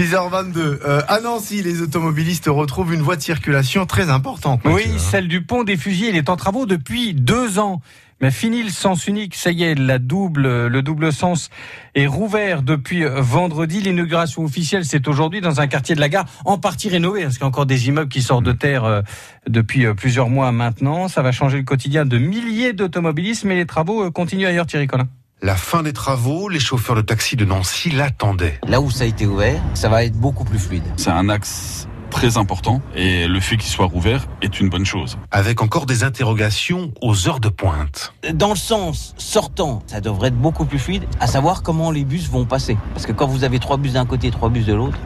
6h22. Euh, à Nancy, les automobilistes retrouvent une voie de circulation très importante. Oui, celle du pont des Fusils. Il est en travaux depuis deux ans. Mais fini le sens unique, ça y est, la double, le double sens est rouvert depuis vendredi. L'inauguration officielle, c'est aujourd'hui dans un quartier de la gare, en partie rénové, parce qu'il y a encore des immeubles qui sortent de terre euh, depuis euh, plusieurs mois maintenant. Ça va changer le quotidien de milliers d'automobilistes, mais les travaux continuent ailleurs, Thierry Collin. La fin des travaux, les chauffeurs de taxi de Nancy l'attendaient. Là où ça a été ouvert, ça va être beaucoup plus fluide. C'est un axe très important et le fait qu'il soit rouvert est une bonne chose. Avec encore des interrogations aux heures de pointe. Dans le sens sortant, ça devrait être beaucoup plus fluide, à savoir comment les bus vont passer. Parce que quand vous avez trois bus d'un côté et trois bus de l'autre,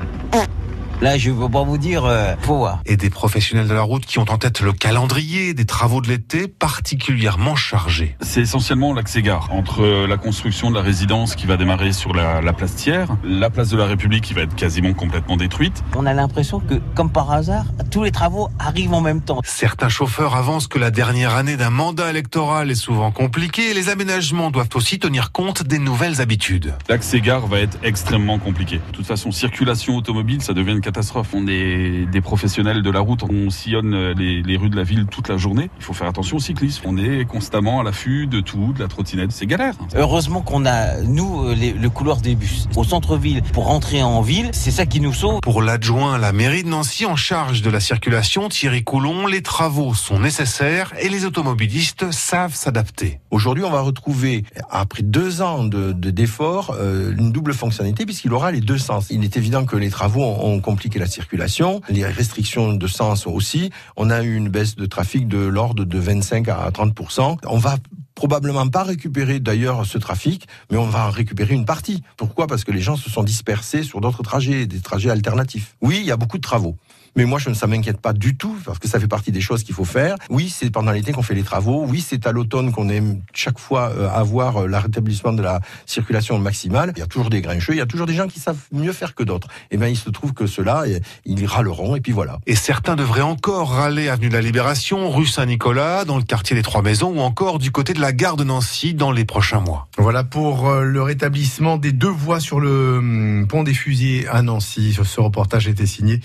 Là, je ne veux pas vous dire, euh, faut voir. Et des professionnels de la route qui ont en tête le calendrier des travaux de l'été particulièrement chargés. C'est essentiellement l'accès gare entre la construction de la résidence qui va démarrer sur la, la place Thiers, la place de la République qui va être quasiment complètement détruite. On a l'impression que, comme par hasard, tous les travaux arrivent en même temps. Certains chauffeurs avancent que la dernière année d'un mandat électoral est souvent compliquée et les aménagements doivent aussi tenir compte des nouvelles habitudes. L'accès gare va être extrêmement compliqué. De toute façon, circulation automobile, ça devient une catastrophe. On est des professionnels de la route, on sillonne les, les, rues de la ville toute la journée. Il faut faire attention aux cyclistes. On est constamment à l'affût de tout, de la trottinette, c'est galère. Heureusement qu'on a, nous, les, le couloir des bus au centre-ville pour rentrer en ville, c'est ça qui nous sauve. Pour l'adjoint à la mairie de Nancy en charge de la circulation, Thierry Coulon, les travaux sont nécessaires et les automobilistes savent s'adapter. Aujourd'hui, on va retrouver, après deux ans de d'efforts, euh, une double fonctionnalité puisqu'il aura les deux sens. Il est évident que les travaux ont compliqué la circulation, les restrictions de sens aussi. On a eu une baisse de trafic de l'ordre de 25 à 30% On va probablement pas récupérer d'ailleurs ce trafic, mais on va en récupérer une partie. Pourquoi? Parce que les gens se sont dispersés sur d'autres trajets, des trajets alternatifs. Oui, il y a beaucoup de travaux. Mais moi, je ne m'inquiète pas du tout, parce que ça fait partie des choses qu'il faut faire. Oui, c'est pendant l'été qu'on fait les travaux. Oui, c'est à l'automne qu'on aime chaque fois euh, avoir euh, le rétablissement de la circulation maximale. Il y a toujours des grincheux, il y a toujours des gens qui savent mieux faire que d'autres. Et bien, il se trouve que ceux-là, ils râleront, et puis voilà. Et certains devraient encore râler avenue de la Libération, rue Saint-Nicolas, dans le quartier des Trois Maisons, ou encore du côté de la gare de Nancy dans les prochains mois. Voilà pour euh, le rétablissement des deux voies sur le hum, pont des Fusils à Nancy. Ce reportage été signé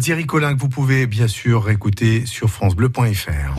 Thierry Collin que vous pouvez bien sûr écouter sur francebleu.fr.